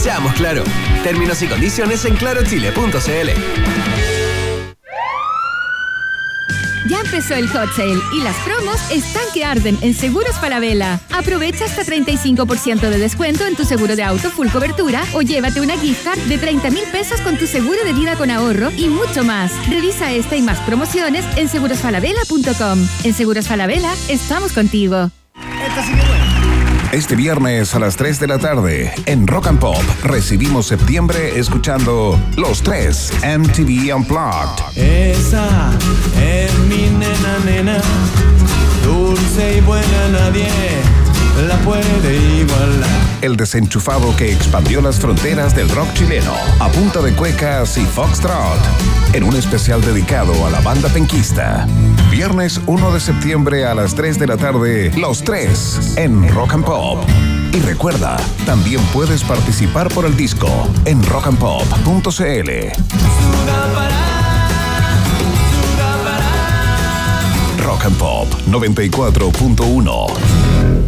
Seamos claro. Términos y condiciones en clarochile.cl. Ya empezó el hot sale y las promos están que arden en Seguros Falabella. Aprovecha hasta 35% de descuento en tu seguro de auto full cobertura o llévate una gift card de 30 mil pesos con tu seguro de vida con ahorro y mucho más. Revisa esta y más promociones en segurosfalabella.com. En Seguros Falabella estamos contigo. Este viernes a las 3 de la tarde en Rock and Pop recibimos septiembre escuchando Los Tres MTV Unplugged. Esa es mi nena, nena, dulce y buena nadie la puede igualar. El desenchufado que expandió las fronteras del rock chileno a punta de cuecas y foxtrot en un especial dedicado a la banda penquista. Viernes 1 de septiembre a las 3 de la tarde, Los Tres en Rock and Pop. Y recuerda, también puedes participar por el disco en rockandpop.cl. Rock and Pop 94.1.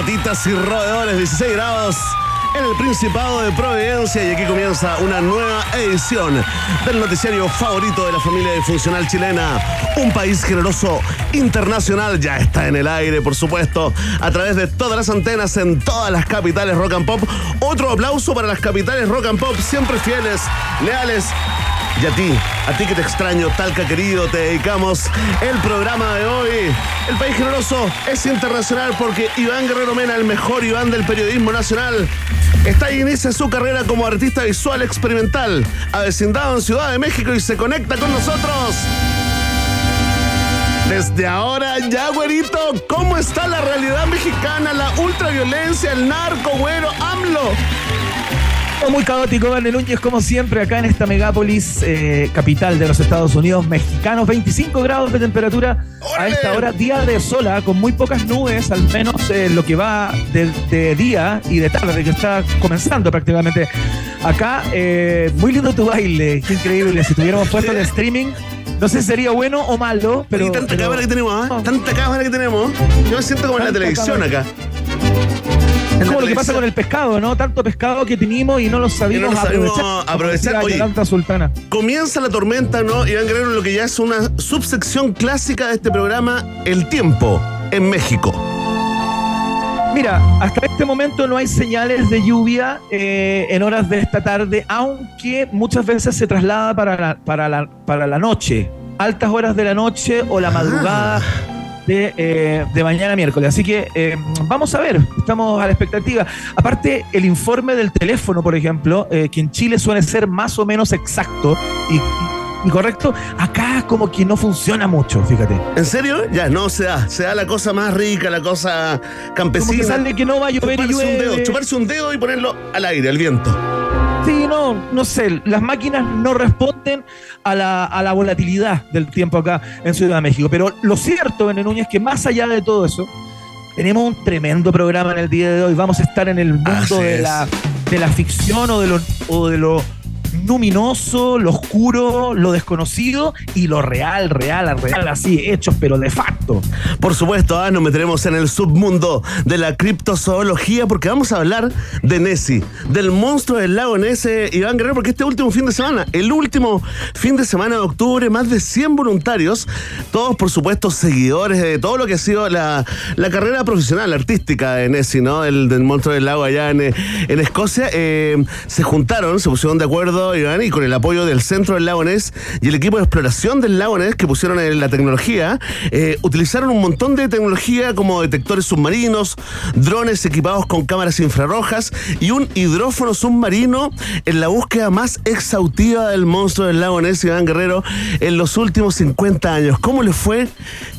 Ratitas y roedores? 16 grados en el Principado de Providencia y aquí comienza una nueva edición del noticiario favorito de la familia funcional chilena. Un país generoso internacional ya está en el aire, por supuesto, a través de todas las antenas en todas las capitales rock and pop. Otro aplauso para las capitales rock and pop, siempre fieles, leales y a ti, a ti que te extraño, Talca querido, te dedicamos el programa de hoy. El país generoso es internacional porque Iván Guerrero Mena, el mejor Iván del periodismo nacional, está y inicia su carrera como artista visual experimental, avecindado en Ciudad de México y se conecta con nosotros. Desde ahora, ya, güerito, ¿cómo está la realidad mexicana, la ultraviolencia, el narco, güero, AMLO? Muy caótico, Verne Núñez, como siempre, acá en esta megápolis eh, capital de los Estados Unidos mexicanos. 25 grados de temperatura a esta hora, día de sola, con muy pocas nubes, al menos eh, lo que va de, de, día y de tarde, que está comenzando prácticamente. Acá, eh, muy lindo tu baile, qué increíble. Si tuviéramos puesto el streaming, no sé si sería bueno o malo, pero. Y tanta pero- cámara que tenemos, ¿ah? Tanta cámara que tenemos. Yo me siento como en la televisión cámara. acá. Es como lo que pasa con el pescado, ¿no? Tanto pescado que tenemos y no lo sabíamos, no aprovechar. aprovechar. Oye. Sultana. Comienza la tormenta, ¿no? Iván Guerrero, lo que ya es una subsección clásica de este programa, el tiempo en México. Mira, hasta este momento no hay señales de lluvia eh, en horas de esta tarde, aunque muchas veces se traslada para la, para la, para la noche, altas horas de la noche o la madrugada de, eh, de mañana miércoles. Así que eh, vamos a ver, estamos a la expectativa. Aparte, el informe del teléfono, por ejemplo, eh, que en Chile suele ser más o menos exacto y, y correcto, acá como que no funciona mucho, fíjate. ¿En serio? Ya, no se da. Se da la cosa más rica, la cosa Como campesina. que sale que no va a llover y chuparse un dedo, llueve. chuparse un dedo y ponerlo al aire, al viento. Sí, no, no sé, las máquinas no responden a la, a la volatilidad del tiempo acá en Ciudad de México. Pero lo cierto, Bene Núñez, es que más allá de todo eso, tenemos un tremendo programa en el día de hoy. Vamos a estar en el mundo de la, de la ficción o de lo, o de lo luminoso, lo oscuro, lo desconocido y lo real, real, real, así, hechos, pero de facto. Por supuesto, ah, nos meteremos en el submundo de la criptozoología porque vamos a hablar de Nessie, del monstruo del lago Ness, Iván Guerrero, porque este último fin de semana, el último fin de semana de octubre, más de 100 voluntarios, todos por supuesto seguidores de todo lo que ha sido la, carrera profesional, artística de Nessie, ¿no? El del monstruo del lago allá en, en Escocia, eh, se juntaron, se pusieron de acuerdo, Iván, y con el apoyo del Centro del Lago y el equipo de exploración del Lago que pusieron en la tecnología, eh, utilizaron un montón de tecnología como detectores submarinos, drones equipados con cámaras infrarrojas y un hidrófono submarino en la búsqueda más exhaustiva del monstruo del lago Iván Guerrero, en los últimos 50 años. ¿Cómo les fue?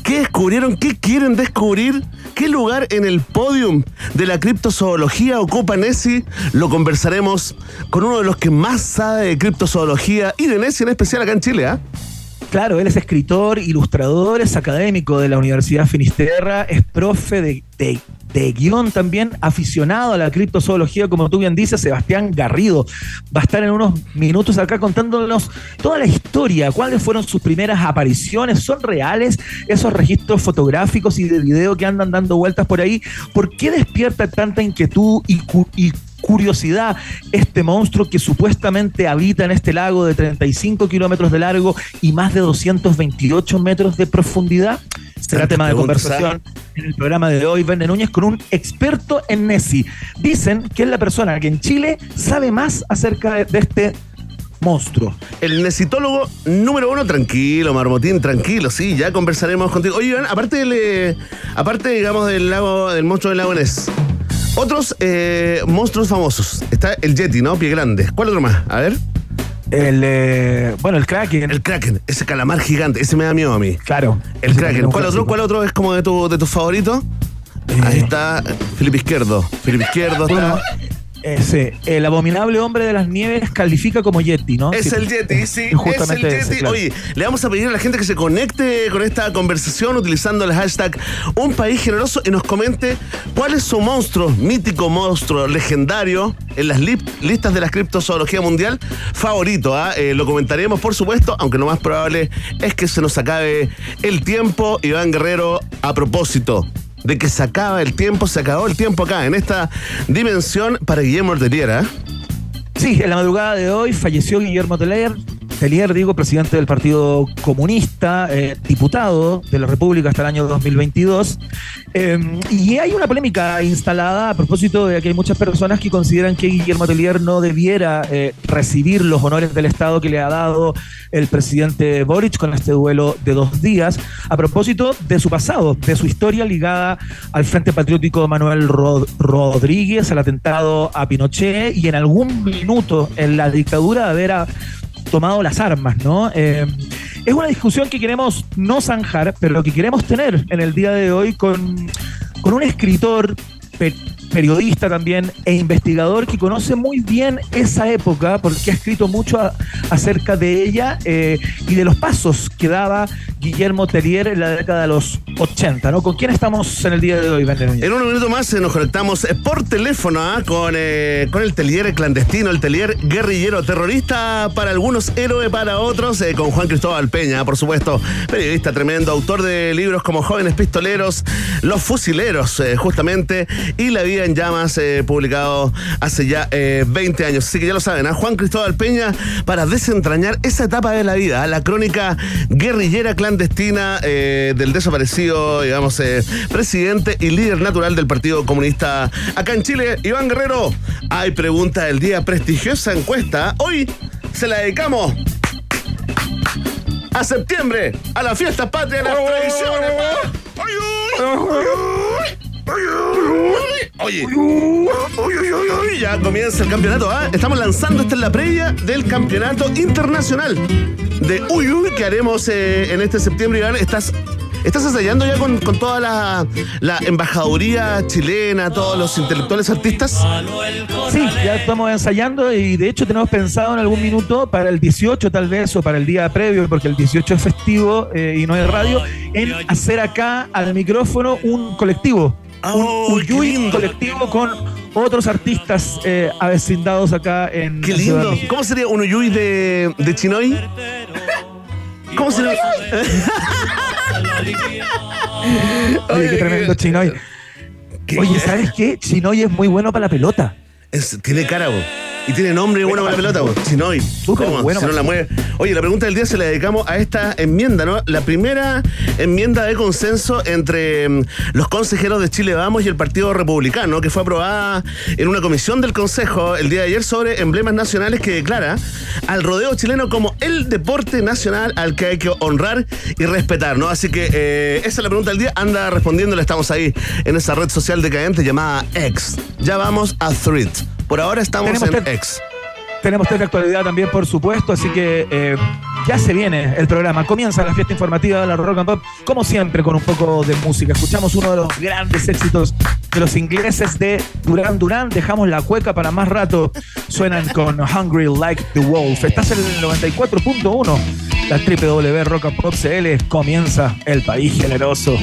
¿Qué descubrieron? ¿Qué quieren descubrir? ¿Qué lugar en el podium de la criptozoología ocupa Nessie? Lo conversaremos con uno de los que más sabe de criptozoología y de Nessie en especial acá en Chile, ¿ah? Claro, él es escritor, ilustrador, es académico de la Universidad Finisterra, es profe de, de, guion también, aficionado a la criptozoología, como tú bien dices, Sebastián Garrido. Va a estar en unos minutos acá contándonos toda la historia, cuáles fueron sus primeras apariciones, son reales esos registros fotográficos y de video que andan dando vueltas por ahí. ¿Por qué despierta tanta inquietud y, y curiosidad este monstruo que supuestamente habita en este lago de 35 kilómetros de largo y más de 228 metros de profundidad? Será tema de conversación en el programa de hoy, Verne Núñez, con un experto en Nessie. Dicen que es la persona que en Chile sabe más acerca de este monstruo. El nesitólogo número uno, tranquilo, Marmotín, tranquilo, sí, ya conversaremos contigo. Oye, Iván, aparte, del, aparte digamos, del lago, del monstruo del lago Ness, otros eh, monstruos famosos. Está el Yeti, ¿no? Pie grande. ¿Cuál otro más? A ver. El, eh, bueno, el Kraken. El Kraken, ese calamar gigante, ese me da miedo a mí. Claro. El Kraken. ¿Cuál otro, ¿Cuál otro es como de tu, de tus favoritos? Ahí está Felipe Izquierdo. Felipe Izquierdo está. Ese, el abominable hombre de las nieves califica como Yeti, ¿no? Es el Yeti, sí. es el Yeti. Oye, le vamos a pedir a la gente que se conecte con esta conversación utilizando el hashtag Un País Generoso y nos comente cuál es su monstruo, mítico monstruo, legendario en las listas de la criptozoología mundial favorito. ¿ah? Eh, lo comentaremos, por supuesto, aunque lo más probable es que se nos acabe el tiempo. Iván Guerrero, a propósito de que se acaba el tiempo, se acabó el tiempo acá, en esta dimensión para Guillermo Orteliera. Sí, en la madrugada de hoy falleció Guillermo Teller, Telier, digo, presidente del Partido Comunista, eh, diputado de la República hasta el año 2022. Em, y hay una polémica instalada a propósito de que hay muchas personas que consideran que Guillermo Telier no debiera eh, recibir los honores del Estado que le ha dado el presidente Boric con este duelo de dos días, a propósito de su pasado, de su historia ligada al Frente Patriótico Manuel Rodríguez, al atentado a Pinochet y en algún minuto en la dictadura de haber tomado las armas, ¿no? Eh, es una discusión que queremos no zanjar, pero que queremos tener en el día de hoy con, con un escritor periodista también e investigador que conoce muy bien esa época porque ha escrito mucho acerca de ella eh, y de los pasos que daba Guillermo Tellier en la década de los 80, ¿no? ¿Con quién estamos en el día de hoy, En un minuto más eh, nos conectamos eh, por teléfono ¿ah? con, con el Tellier clandestino, el Tellier guerrillero terrorista para algunos, héroe para otros, con Juan Cristóbal Peña, por supuesto, periodista tremendo, autor de libros como Jóvenes Pistoleros, Los Fusileros, justamente, y La Vida en Llamas, eh, publicado hace ya 20 eh, años. Así que ya lo saben, a Juan Cristóbal Peña para desentrañar esa etapa de la vida, la crónica guerrillera clandestina eh, del desaparecido, digamos, presidente y líder natural del Partido Comunista acá en Chile, Iván Guerrero. Hay pregunta del día, prestigiosa encuesta. Hoy se la dedicamos a septiembre, a la fiesta patria de las tradiciones. Oye, ya comienza el campeonato. ¿ah? Estamos lanzando, esta es la previa del campeonato internacional de Uy Uy que haremos eh, en este septiembre. Iván, estás ¿Estás ensayando ya con, toda la, la, embajaduría chilena, todos los intelectuales artistas? Sí, ya estamos ensayando y de hecho tenemos pensado en algún minuto para el 18 tal vez o para el día previo, porque el 18 es festivo eh, y no hay radio, en hacer acá al micrófono un colectivo un, un colectivo con otros artistas eh, avecindados acá en. Qué lindo. ¿Cómo sería un Uyuy de, de Chinoy? ¿Cómo sería? Oye, qué tremendo Chinoy. Oye, ¿sabes qué? Chinoy es muy bueno para la pelota. Es- tiene cara, bo. Y tiene nombre bueno para la pelota, bo. Chinoy. Súper ¿Cómo? bueno si no la mueve. Oye, la pregunta del día se la dedicamos a esta enmienda, ¿no? La primera enmienda de consenso entre mm, los consejeros de Chile Vamos y el Partido Republicano, que fue aprobada en una comisión del Consejo el día de ayer sobre emblemas nacionales que declara al rodeo chileno como el deporte nacional al que hay que honrar y respetar, ¿no? Así que eh, esa es la pregunta del día. Anda respondiéndole, estamos ahí en esa red social decadente llamada X. Ya vamos a Thread. Por ahora estamos Tenemos en X. Tenemos test de actualidad también, por supuesto, así que eh, ya se viene el programa. Comienza la fiesta informativa de la Rock and Pop, como siempre, con un poco de música. Escuchamos uno de los grandes éxitos de los ingleses de Duran Duran. Dejamos la cueca para más rato. Suenan con Hungry Like the Wolf. Estás en el 94.1. La www Rock and Pop CL comienza el país generoso.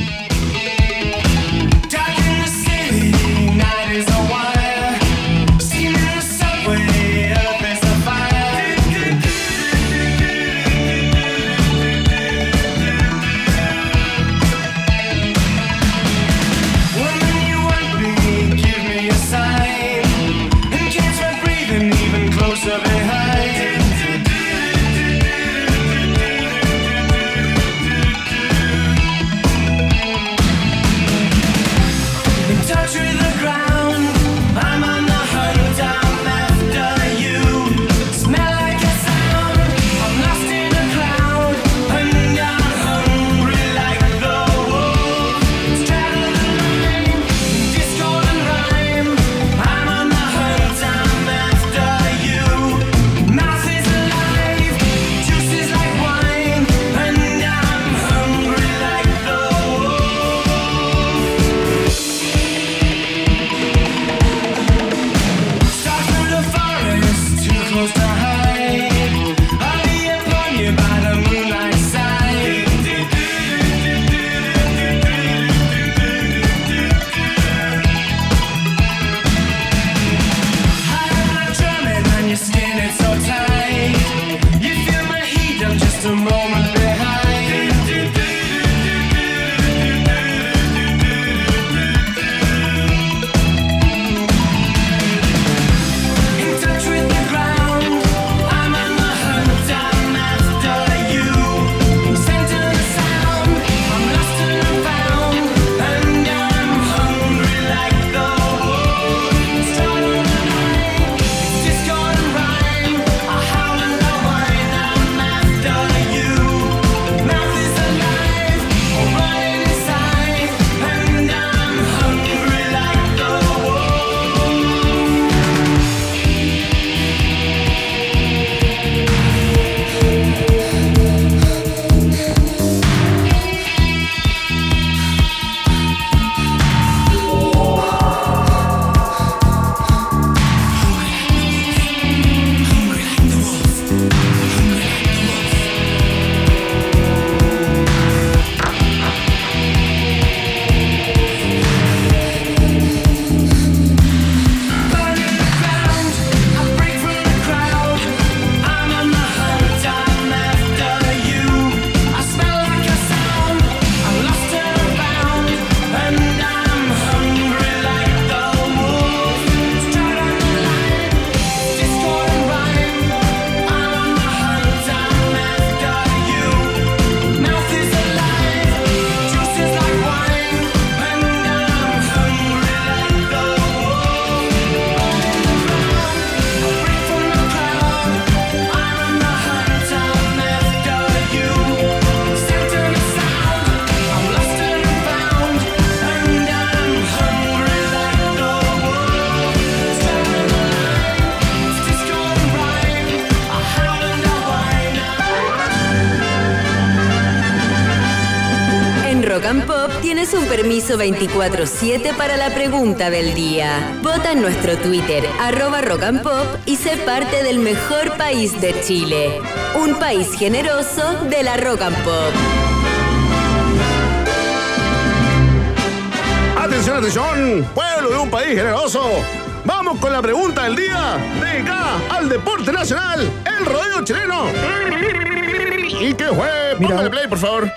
Permiso 24-7 para la pregunta del día. Vota en nuestro Twitter, arroba Rock and Pop, y sé parte del mejor país de Chile. Un país generoso de la Rock and Pop. Atención, atención, pueblo de un país generoso. vamos con la pregunta del día dedicada al deporte nacional, el rodeo chileno. ¿Y qué fue? Mira. Póngale play, por favor.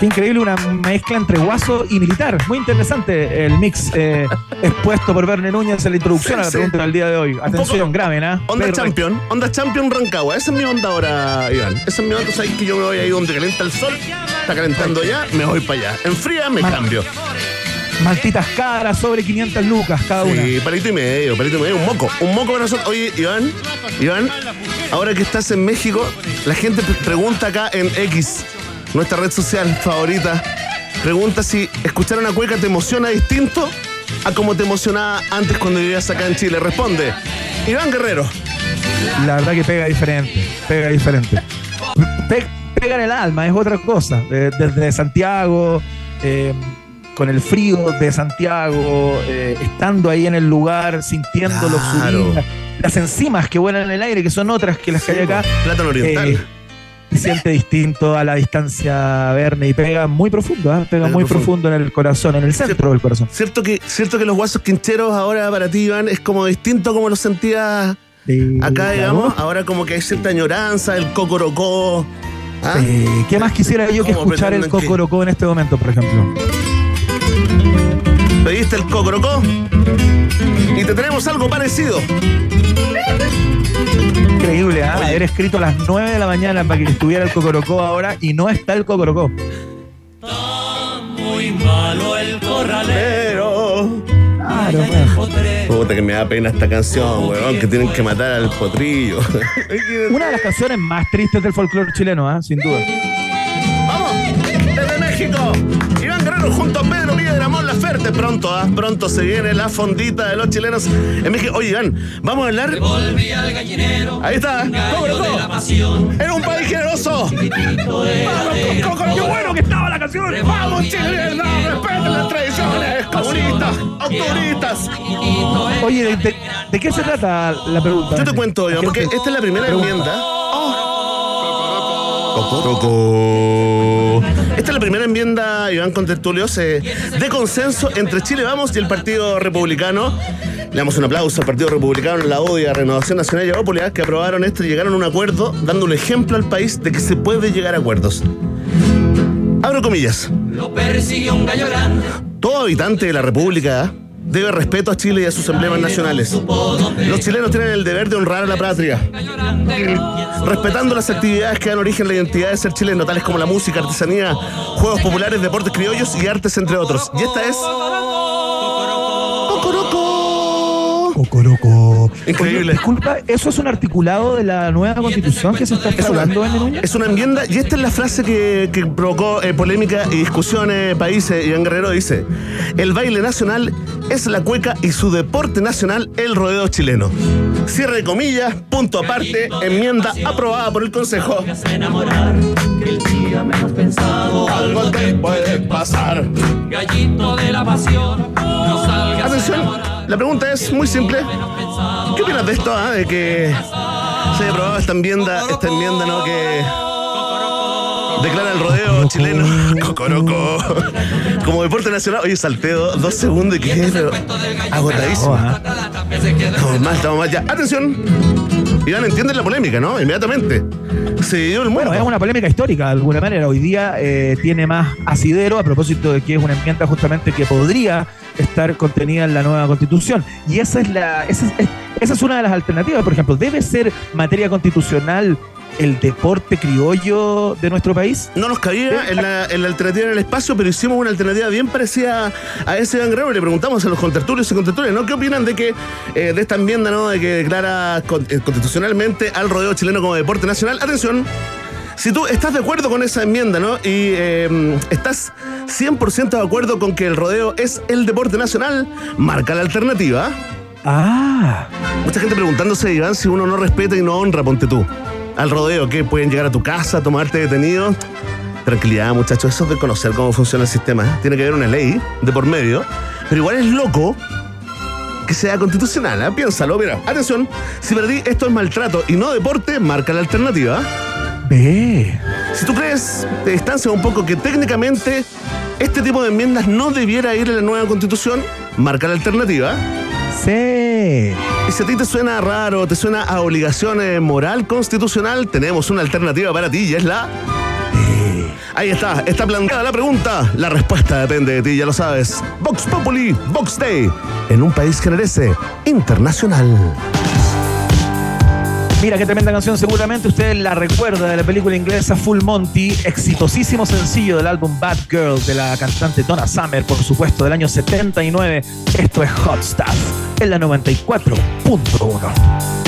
Qué increíble una mezcla entre guaso y militar. Muy interesante el mix eh, expuesto por Verne Núñez en la introducción a la Sí. pregunta del día de hoy. Atención, graben, ¿ah? Onda Champion, Onda Champion Rancagua. Esa es mi onda ahora, Iván. Esa es mi onda. Sabes que yo me voy ahí donde calienta el sol. Está calentando ya, me voy para allá. Enfría, me Mal- cambio. Maltitas caras sobre 500 lucas cada una. Sí, palito y medio, palito y medio, un moco, un moco para nosotros. Oye, Iván, Iván, ahora que estás en México, la gente pre- pregunta acá en X, nuestra red social favorita, pregunta si escuchar una cueca te emociona distinto a como te emocionaba antes cuando vivías acá en Chile. Responde, Iván Guerrero. La verdad que pega diferente, pega diferente. Pe- pega en el alma, es otra cosa. Eh, desde Santiago, eh, con el frío de Santiago, eh, estando ahí en el lugar, sintiendo los Claro. subir, las enzimas que vuelan en el aire, que son otras que las que hay acá. Plátano oriental. Eh, se siente distinto a la distancia Verne y pega muy profundo, ¿ah? pega Pega muy profundo. profundo en el corazón, en el centro del corazón. ¿Cierto que, ¿Cierto que los guasos quincheros ahora para ti, Iván, es como distinto como lo sentías acá, digamos? Ahora como que hay cierta añoranza, el cocorocó. ¿Ah? ¿Qué más quisiera yo que ¿Cómo escuchar el que- Cocorocó en este momento, por ejemplo? Pediste el cocorocó y te tenemos algo parecido. Increíble, ¿ah? Haber escrito a las 9 de la mañana para que estuviera el Cocorocó ahora y no está el Cocorocó. Muy malo el corralero. Claro, bueno. Puta que me da pena esta canción, weón, que tienen que matar al potrillo. Una de las canciones más tristes del folclore chileno, ¿ah? sin duda. ¡Vamos! Desde México, Iván Guerrero junto a Pedro De Ramón Laferte. Pronto, ¿ah? Pronto se viene la fondita de los chilenos en México. Oye, Iván, vamos a hablar. Volví al gallinero. Ahí está, pasión. En un país generoso. ¡Qué bueno que estaba la canción! ¡Vamos, Chile! ¡No, respeten las tradiciones! ¡Comunistas! ¡Autoristas! Oye, ¿de, de- de qué se trata la pregunta? Yo te cuento, Iván, porque esta es la primera Pregunta. enmienda. Esta es la primera enmienda, Iván Contertulios, eh, de consenso entre Chile Vamos y el Partido Republicano. Le damos un aplauso al Partido Republicano, la ODIA, Renovación Nacional y Evópolis, que aprobaron esto y llegaron a un acuerdo, dando un ejemplo al país de que se puede llegar a acuerdos. Abro comillas. Lo persiguió un gallo grande. Todo habitante de la República debe respeto a Chile y a sus emblemas nacionales. Los chilenos tienen el deber de honrar a la patria, respetando las actividades que dan origen a la identidad de ser chileno, tales como la música, artesanía, juegos populares, deportes criollos y artes, entre otros. Y esta es. Increíble. Disculpa, ¿eso es un articulado de la nueva constitución que se está Es una, hablando en Núñez? es una enmienda y esta es la frase que, que provocó eh, polémica y discusiones países. Iván Guerrero dice, el baile nacional es la cueca y su deporte nacional el rodeo chileno. Cierre de comillas, punto aparte, enmienda aprobada por el Consejo. Se enamorar. Que el día menos pensado. Algo te puede pasar. Gallito de la pasión. No salgas a Atención, enamorar. La pregunta es muy simple. ¿Qué opinas de esto, ah, de que se haya aprobado esta enmienda, esta enmienda, ¿no? Que declara el rodeo chileno, Cocoroco, como deporte nacional. Oye, salteo dos segundos y quedé agotadísimo. Ah. Estamos mal, estamos mal ya. Atención. Iván, entiende la polémica, ¿no? Inmediatamente. Se dio el Bueno, es una polémica histórica de alguna manera. Hoy día eh, tiene más asidero a propósito de que es una enmienda justamente que podría estar contenida en la nueva constitución. Y esa es la, esa es, esa es una de las alternativas. Por ejemplo, ¿debe ser materia constitucional el deporte criollo de nuestro país? No nos cabía en la, en la alternativa en el espacio, pero hicimos una alternativa bien parecida a ese Iván Guerrero. Le preguntamos a los contertulios y contertulias, ¿no? ¿Qué opinan de que eh, de esta enmienda, ¿no? De que declara con- eh, constitucionalmente al rodeo chileno como deporte nacional. Atención. Si tú estás de acuerdo con esa enmienda, ¿no? Y eh, estás 100% de acuerdo con que el rodeo es el deporte nacional, marca la alternativa. Ah, Mucha gente preguntándose, Iván, si uno no respeta y no honra, ponte tú. Al rodeo, ¿qué? ¿Pueden llegar a tu casa, tomarte detenido? Tranquilidad, muchachos, eso es de conocer cómo funciona el sistema. ¿eh? Tiene que haber una ley de por medio. Pero igual es loco que sea constitucional, ¿eh? Piénsalo, mira. Atención, si perdí esto es maltrato y no deporte, marca la alternativa. ve. Si tú crees, te distancias un poco que técnicamente este tipo de enmiendas no debiera ir a la nueva constitución, marca la alternativa. Sí. Y si a ti te suena raro, te suena a obligación eh, moral constitucional, tenemos una alternativa para ti y es la... Ahí está, está planteada la pregunta. La respuesta depende de ti, ya lo sabes. Vox Populi, Vox Day, en un país que merece internacional. Mira qué tremenda canción, seguramente usted la recuerda de la película inglesa Full Monty, exitosísimo sencillo del álbum Bad Girl de la cantante Donna Summer, por supuesto, del año 79. Esto es Hot Stuff, en la 94.1.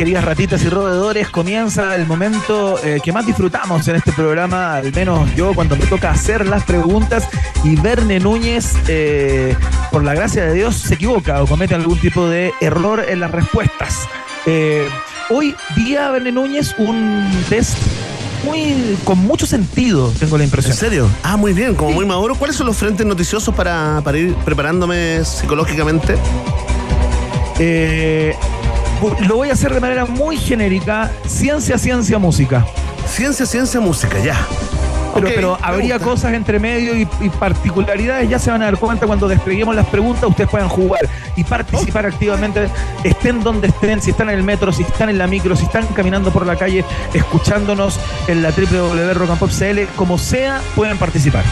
queridas ratitas y roedores, comienza el momento eh, que más disfrutamos en este programa, al menos yo cuando me toca hacer las preguntas y Verne Núñez, eh, por la gracia de Dios, se equivoca o comete algún tipo de error en las respuestas. Eh, hoy día, Verne Núñez, un test muy con mucho sentido, tengo la ¿En impresión. serio? Ah, muy bien, como muy maduro. ¿Cuáles son los frentes noticiosos para, para ir preparándome psicológicamente? Eh, lo voy a hacer de manera muy genérica, ciencia, ciencia, música. Ciencia, ciencia, música, ya. Pero, pero habría gusta. cosas entre medio y, y particularidades, ya se van a dar cuenta cuando despleguemos las preguntas, ustedes puedan jugar y participar activamente, estén donde estén, si están en el metro, si están en la micro, si están caminando por la calle, escuchándonos en la www.rockandpop.cl, como sea, pueden participar.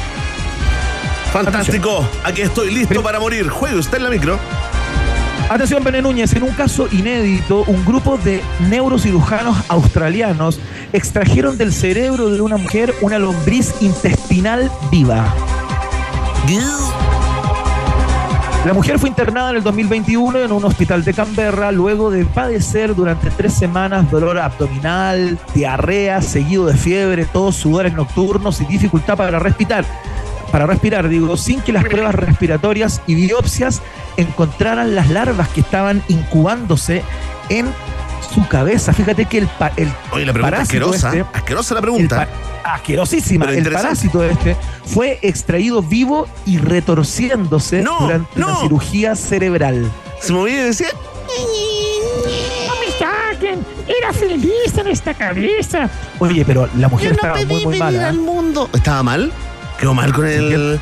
Fantástico. Aquí estoy listo para morir. Juegue usted en la micro. Atención, Bené Núñez, en un caso inédito, un grupo de neurocirujanos australianos extrajeron del cerebro de una mujer una lombriz intestinal viva. La mujer fue internada en el 2021 en un hospital de Canberra luego de padecer durante tres semanas dolor abdominal, diarrea, seguido de fiebre, todos sudores nocturnos y dificultad para respirar. Para respirar, digo, sin que las pruebas respiratorias y biopsias encontraran las larvas que estaban incubándose en su cabeza. Fíjate que el, pa- el Oye, la pregunta parásito asquerosa. este- Asquerosa la el pregunta. pa- asquerosísima. Pero El parásito este fue extraído vivo y retorciéndose No, durante no. una cirugía cerebral. Se movía y decía. No me saquen. Era feliz en esta cabeza. Oye, pero la mujer estaba muy, muy mala. ¿eh? mundo. ¿Estaba mal? ¿Quedó mal con el.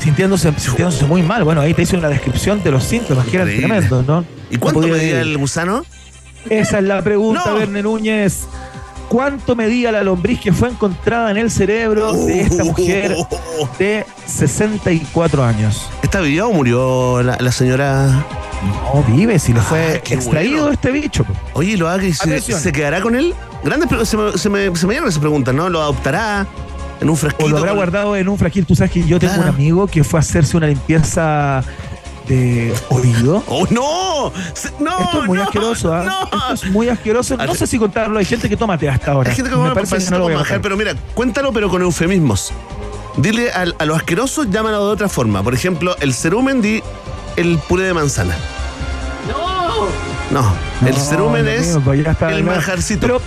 Sintiéndose, sintiéndose muy mal. Bueno, ahí te hice una descripción de los síntomas que eran tremendos, ¿no? ¿Y cuánto medía ir. el gusano? Esa es la pregunta, No. Verne Núñez. ¿Cuánto medía la lombriz que fue encontrada en el cerebro de esta mujer de 64 años? ¿Está viva o murió la, la señora? No, vive, si fue Ah, qué extraído bueno. este bicho. Oye, ¿lo haga y se, quedará con él? Grandes se me, se me, se me dieron esas preguntas, ¿no? ¿Lo adoptará en un frasquito? O lo habrá con- guardado en un frasquito. Tú sabes que yo tengo Claro. un amigo que fue a hacerse una limpieza de oído. ¡Oh, no! Se- ¡No! Esto es muy no, asqueroso, ¿ah? no. Esto es muy asqueroso. No sé si contarlo. Hay gente que toma té hasta ahora. Hay gente que Me parece que no lo voy a contar. pero mira, cuéntalo pero con eufemismos. Dile al- a, lo asqueroso, llámalo de otra forma. Por ejemplo, el cerumen di el puré de manzana. No. No, el No, cerumen es mío, el manjarcito. Pero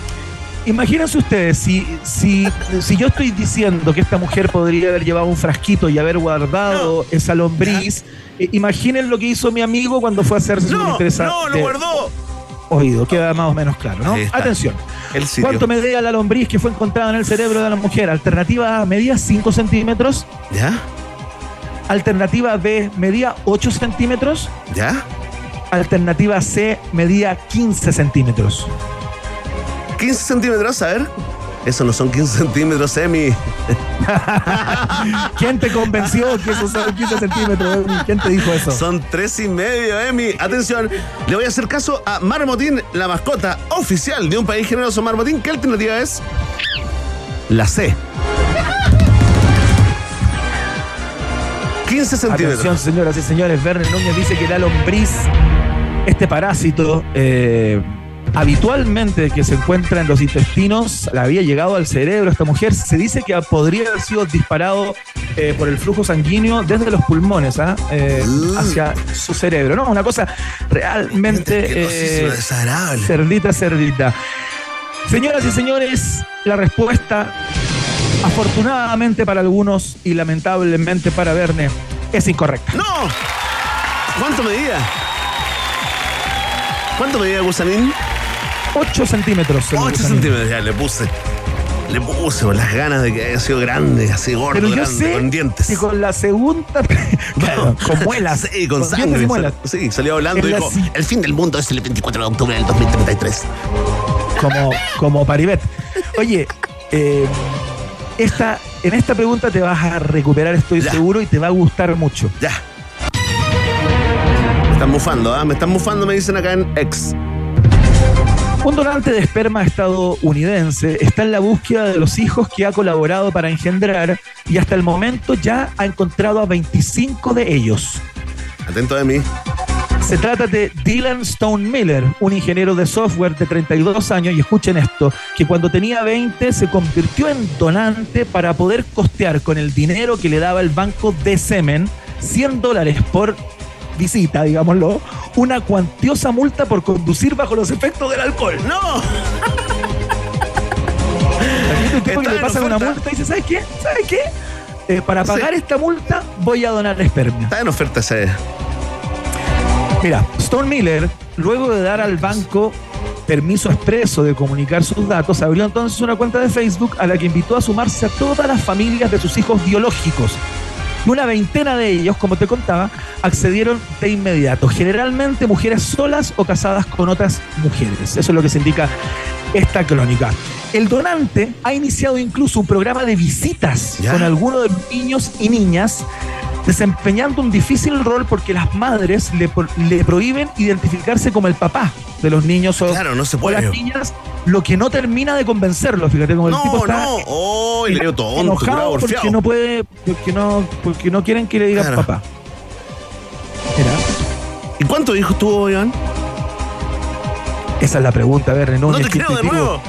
imagínense ustedes, si, si, si yo estoy diciendo que esta mujer podría haber llevado un frasquito y haber guardado esa lombriz, eh, imaginen lo que hizo mi amigo cuando fue a hacerse su no, limpieza no, lo guardó. oído. Queda más o menos claro, ¿no? Atención. El sitio. ¿Cuánto medía la lombriz que fue encontrada en el cerebro de la mujer? Alternativa A, medía 5 centímetros. ¿Ya? Alternativa B, medía 8 centímetros. ¿Ya? Alternativa C, medía 15 centímetros. 15 centímetros, a ver. Eso no son 15 centímetros, Emi. ¿Quién te convenció que esos son 15 centímetros? Emi? ¿Quién te dijo eso? Son tres y medio, Emi. Atención, le voy a hacer caso a Marmotín, la mascota oficial de un país generoso. Marmotín, ¿qué alternativa es? La C. 15 centímetros. Atención, señoras y señores. Verne Núñez dice que la lombriz, este parásito, eh, habitualmente que se encuentra en los intestinos, le había llegado al cerebro a esta mujer. Se dice que podría haber sido disparado eh, por el flujo sanguíneo desde los pulmones ¿ah? Eh, Mm. hacia su cerebro. ¿no? Una cosa realmente eh, desagradable. cerdita, cerdita. Señoras y señores, la respuesta, afortunadamente para algunos y lamentablemente para Verne, es incorrecta. ¡No! ¿Cuánto medía? ¿Cuánto medía Gusanín? 8 centímetros. el 8 gusanito. centímetros, ya le puse. Le puse con las ganas de que haya sido grande, así gordo, Pero yo grande, sé con dientes. que con la segunda, claro, con muelas, Sí, con, sangre. y muelas, Sí, salió hablando y dijo, el fin del mundo es el 24 de octubre del 2033. como, como Paribet. Oye, eh, esta, en esta pregunta te vas a recuperar, estoy Ya. seguro, y te va a gustar mucho. Ya. Me están mufando, ¿ah? Me están mufando, me dicen acá en X. Un donante de esperma estadounidense está en la búsqueda de los hijos que ha colaborado para engendrar y hasta el momento ya ha encontrado a 25 de ellos. Atento de mí. Se trata de Dylan Stone Miller, un ingeniero de software de 32 años, y escuchen esto, que cuando tenía 20 se convirtió en donante para poder costear con el dinero que le daba el banco de semen 100 dólares por visita, digámoslo, una cuantiosa multa por conducir bajo los efectos del alcohol. ¡No! Imagínate un tipo que le pasa una multa y dice, ¿sabes qué? ¿Sabes qué? Eh, para Sí. pagar esta multa voy a donar espermia. Está en oferta ese. Mira, Stone Miller, luego de dar al banco permiso expreso de comunicar sus datos, abrió entonces una cuenta de Facebook a la que invitó a sumarse a todas las familias de sus hijos biológicos. Y una veintena de ellos, como te contaba, accedieron de inmediato. Generalmente mujeres solas o casadas con otras mujeres. Eso es lo que se indica esta crónica. El donante ha iniciado incluso un programa de visitas Ya. con algunos de los niños y niñas desempeñando un difícil rol porque las madres le, le prohíben identificarse como el papá de los niños o, Claro, no se o puede. las niñas, lo que no termina de convencerlo, fíjate, como el tipo No, está no. Oh, tonto, enojado porque no puede, porque no, porque no quieren que le digan Claro. papá. ¿Y cuántos hijos tuvo Iván? esa es la pregunta, a ver, No Núñez, te creo de nuevo.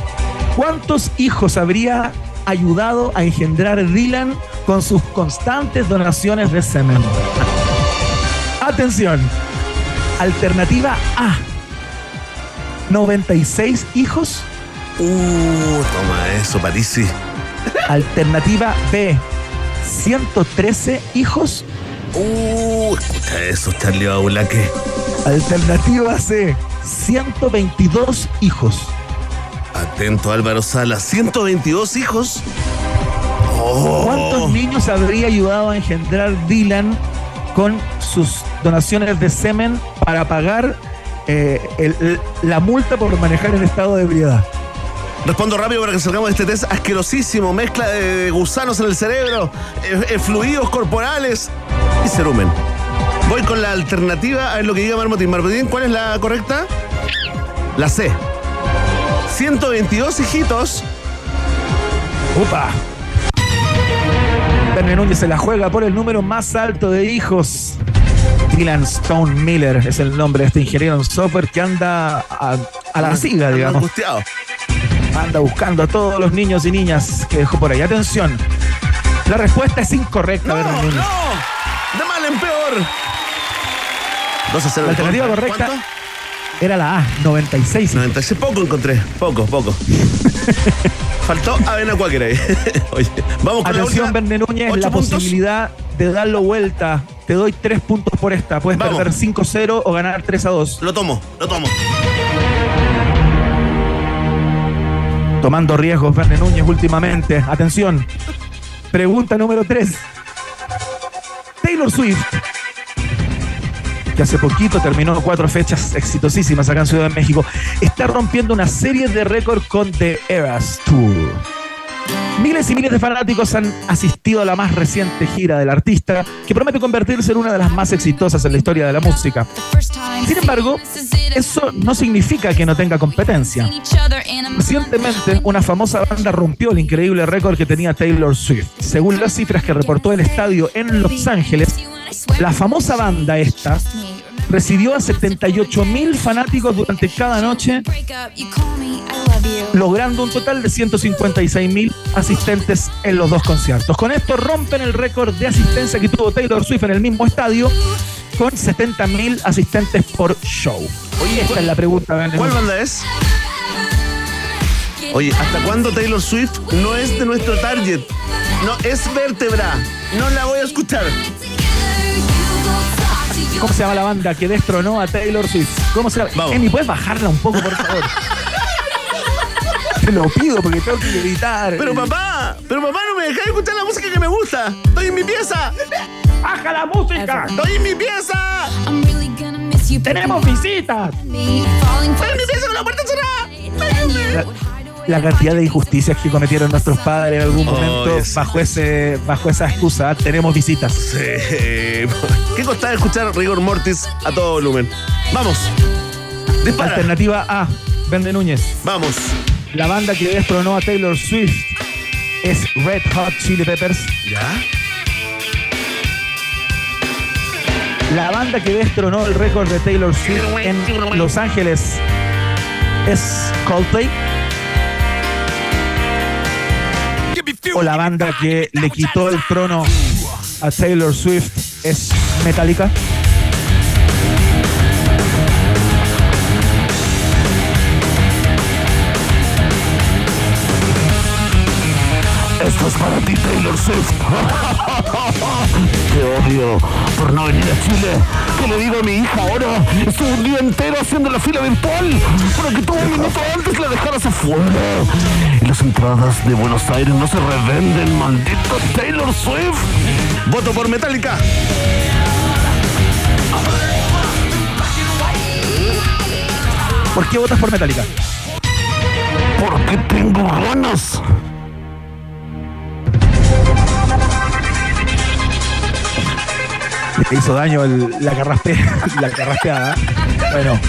¿Cuántos hijos habría ayudado a engendrar Dylan con sus constantes donaciones de semen? Atención. Alternativa A. 96 hijos. Uh, toma eso, Parisi. Alternativa B. 113 hijos. Uh, escucha eso, Charlie Baulaque. Alternativa C. 122 hijos. Atento, Álvaro Sala. 122 hijos. Oh. ¿Cuántos niños habría ayudado a engendrar Dylan con sus donaciones de semen para pagar eh, el- el- la multa por manejar en estado de ebriedad? Respondo rápido para que salgamos de este test asquerosísimo. Mezcla de gusanos en el cerebro, eh, eh, fluidos corporales y cerumen. Voy con la alternativa, a ver lo que diga Marmotín. Marmotín, ¿cuál es la correcta? La C. 122 hijitos. ¡Upa! Verne Núñez se la juega por el número más alto de hijos. Dylan Stone Miller es el nombre de este ingeniero en software que anda a, a la siga, digamos. angustiado. Anda buscando a todos los niños y niñas que dejó por ahí. Atención. La respuesta es incorrecta, No, Verne Núñez. no. De mal en peor. 2 a 0. La alternativa correcta ¿Cuánto? era la A, 96. 96. Poco encontré. Poco, poco. Faltó avena cuáquera ahí. Oye, vamos con Atención. Verne Núñez, la puntos. posibilidad de darlo vuelta. Te doy tres puntos por esta. Puedes Vamos. perder 5-0 o ganar 3 a 2. Lo tomo, lo tomo. Tomando riesgos, Verne Núñez, últimamente. Atención. Pregunta número 3. Taylor Swift, hace poquito terminó cuatro fechas exitosísimas acá en Ciudad de México, está rompiendo una serie de récords con The Eras Tour. Miles y miles de fanáticos han asistido a la más reciente gira del artista, que promete convertirse en una de las más exitosas en la historia de la música. Sin embargo, eso no significa que no tenga competencia. Recientemente, una famosa banda rompió el increíble récord que tenía Taylor Swift. Según las cifras que reportó el estadio en Los Ángeles, la famosa banda esta recibió a 78 mil fanáticos durante cada noche, logrando un total de 156 mil asistentes en los dos conciertos. Con esto rompen el récord de asistencia que tuvo Taylor Swift en el mismo estadio, con 70 mil asistentes por show. Oye, esta es la pregunta. ¿Cuál banda es? Oye, ¿hasta cuándo Taylor Swift no es de nuestro target? No, es vértebra. No la voy a escuchar. ¿Cómo se llama la banda que destronó a Taylor Swift? ¿Cómo se llama? Vamos. Emi, ¿puedes bajarla un poco, por favor? Te lo pido porque tengo que gritar. Pero papá, pero papá no me deja escuchar la música que me gusta. Estoy en mi pieza. ¡Baja la música! Estoy en mi pieza. ¡Tenemos visitas! Estoy en mi pieza con la puerta cerrada. La, cantidad de injusticias que cometieron nuestros padres en algún Oh, momento bajo, ese, bajo esa excusa. Tenemos visitas. Sí. ¿Qué costaba escuchar Rigor Mortis a todo volumen? Vamos. Dispara. Alternativa A, Vende Núñez. Vamos. La banda que destronó a Taylor Swift es Red Hot Chili Peppers. ¿Ya? La banda que destronó el récord de Taylor Swift en Los Ángeles es Coldplay. O la banda que le quitó el trono a Taylor Swift es Metallica. Para ti, Taylor Swift. Te odio por no venir a Chile. ¿Qué le digo a mi hija ahora? Estuve un día entero haciendo la fila virtual para que tú un minuto antes la dejaras afuera. Y las entradas de Buenos Aires no se revenden, maldito Taylor Swift. Voto por Metallica. ¿Por qué votas por Metallica? Porque tengo ganas. Le hizo daño el- la, carraspe, la carraspeada. Bueno.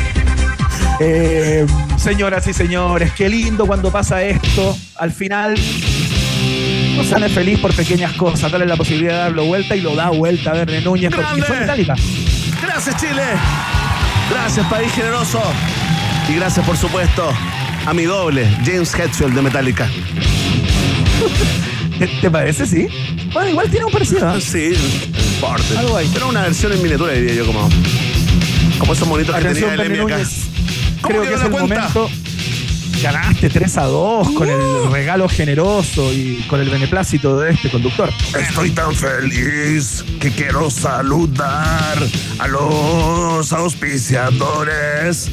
Eh, señoras y señores, qué lindo cuando pasa esto. Al final, no sale feliz por pequeñas cosas. Dale la posibilidad de darlo vuelta y lo da vuelta a Verne Núñez porque fue Metallica. Gracias Chile. Gracias país generoso. Y gracias por supuesto a mi doble, James Hetfield de Metallica. ¿Te, te parece, sí? Bueno, igual tiene un parecido. ¿ah? Sí, Algo ahí. Pero una versión en miniatura diría yo como. Como esos monitos que tenía el Emi acá. Núñez. ¿Cómo Creo que es el cuenta? momento. Ganaste 3 a 2 con el regalo generoso y con el beneplácito de este conductor. Estoy tan feliz que quiero saludar a los auspiciadores.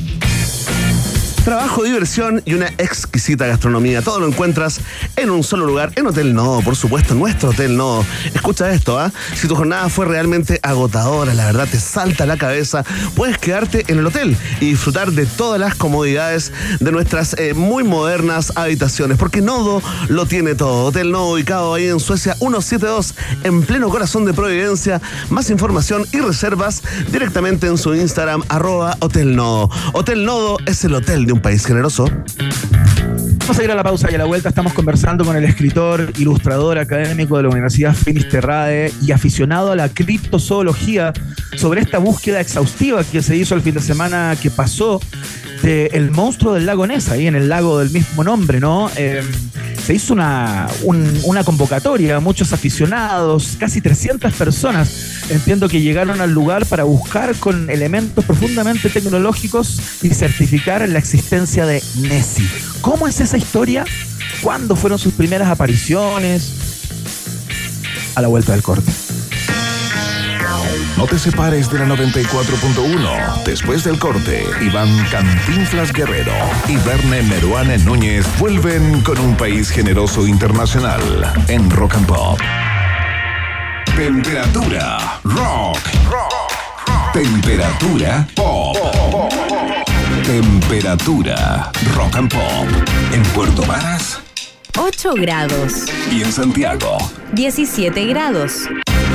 Trabajo, diversión y una exquisita gastronomía. Todo lo encuentras en un solo lugar, en Hotel Nodo, por supuesto, nuestro Hotel Nodo. Escucha esto, ¿ah? Si tu jornada fue realmente agotadora, la verdad te salta la cabeza, puedes quedarte en el hotel y disfrutar de todas las comodidades de nuestras eh, muy modernas habitaciones, porque Nodo lo tiene todo. Hotel Nodo ubicado ahí en Suecia 172, en pleno corazón de Providencia. Más información y reservas directamente en su Instagram, arroba Hotel Nodo. Hotel Nodo es el hotel de un país generoso. Vamos a ir a la pausa y a la vuelta estamos conversando con el escritor, ilustrador académico de la Universidad Finisterrae y aficionado a la criptozoología sobre esta búsqueda exhaustiva que se hizo el fin de semana que pasó de el monstruo del lago Ness, ahí en el lago del mismo nombre, ¿no? Eh, se hizo una, un- una convocatoria, muchos aficionados, casi 300 personas, entiendo que llegaron al lugar para buscar con elementos profundamente tecnológicos y certificar la existencia de Nessie. ¿Cómo es esa historia? ¿Cuándo fueron sus primeras apariciones? A la vuelta del corte. No te separes de la 94.1. Después del corte, Iván Cantinflas Guerrero y Verne Meruane Núñez vuelven con un país generoso internacional en Rock and Pop. Temperatura rock. Temperatura pop. Temperatura rock and pop. En Puerto Varas 8 grados, y en Santiago. 17 grados.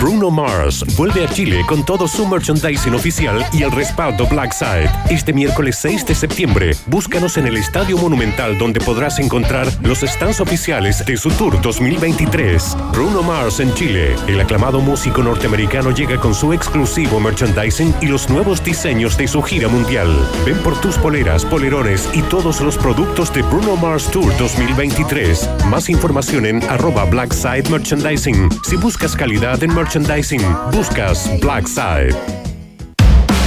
Bruno Mars vuelve a Chile con todo su merchandising oficial y el respaldo Blackside. Este miércoles 6 de septiembre, búscanos en el Estadio Monumental donde podrás encontrar los stands oficiales de su tour 2023. Bruno Mars en Chile. El aclamado músico norteamericano llega con su exclusivo merchandising y los nuevos diseños de su gira mundial. Ven por tus poleras, polerones y todos los productos de Bruno Mars Tour 2023. Más información en arroba Blackside Merchandising. Si buscas calidad en merchandising, buscas Blackside.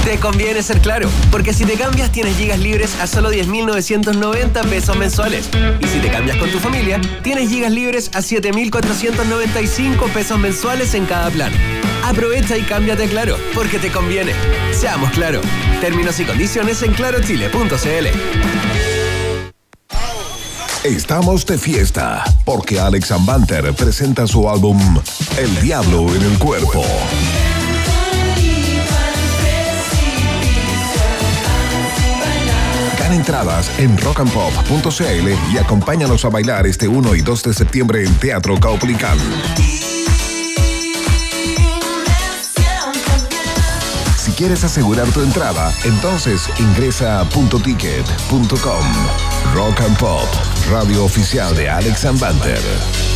Te conviene ser claro, porque si te cambias tienes gigas libres a solo 10.990 pesos mensuales. Y si te cambias con tu familia, tienes gigas libres a 7.495 pesos mensuales en cada plan. Aprovecha y cámbiate claro, porque te conviene. Seamos claro. Términos y condiciones en clarochile.cl. Estamos de fiesta porque Alex Ambanter presenta su álbum El Diablo en el Cuerpo. Gana entradas en rockandpop.cl y acompáñanos a bailar este 1 y 2 de septiembre en Teatro Caupolicán. Si quieres asegurar tu entrada, entonces ingresa a puntoticket.com. Rock and Pop, radio oficial de Alex Ambanter.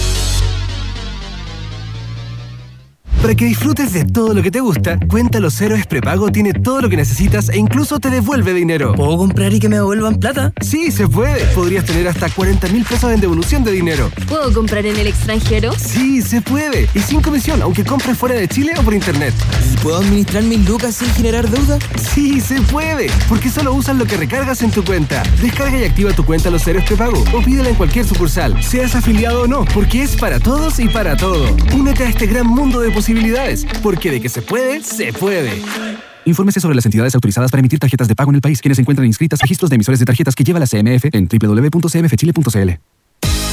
Para que disfrutes de todo lo que te gusta, Cuenta Los Héroes Prepago tiene todo lo que necesitas e incluso te devuelve dinero. ¿Puedo comprar y que me devuelvan plata? Sí, se puede. Podrías tener hasta 40 mil pesos en devolución de dinero. ¿Puedo comprar en el extranjero? Sí, se puede. Y sin comisión, aunque compres fuera de Chile o por internet. ¿Y puedo administrar mis lucas sin generar deuda? Sí, se puede. Porque solo usas lo que recargas en tu cuenta. Descarga y activa tu cuenta Los Héroes Prepago o pídela en cualquier sucursal, seas afiliado o no, porque es para todos y para todo. Únete a este gran mundo de posibilidades, porque de que se puede, se puede. Infórmese sobre las entidades autorizadas para emitir tarjetas de pago en el país, quienes encuentran inscritas registros de emisores de tarjetas que lleva la CMF en www.cmfchile.cl.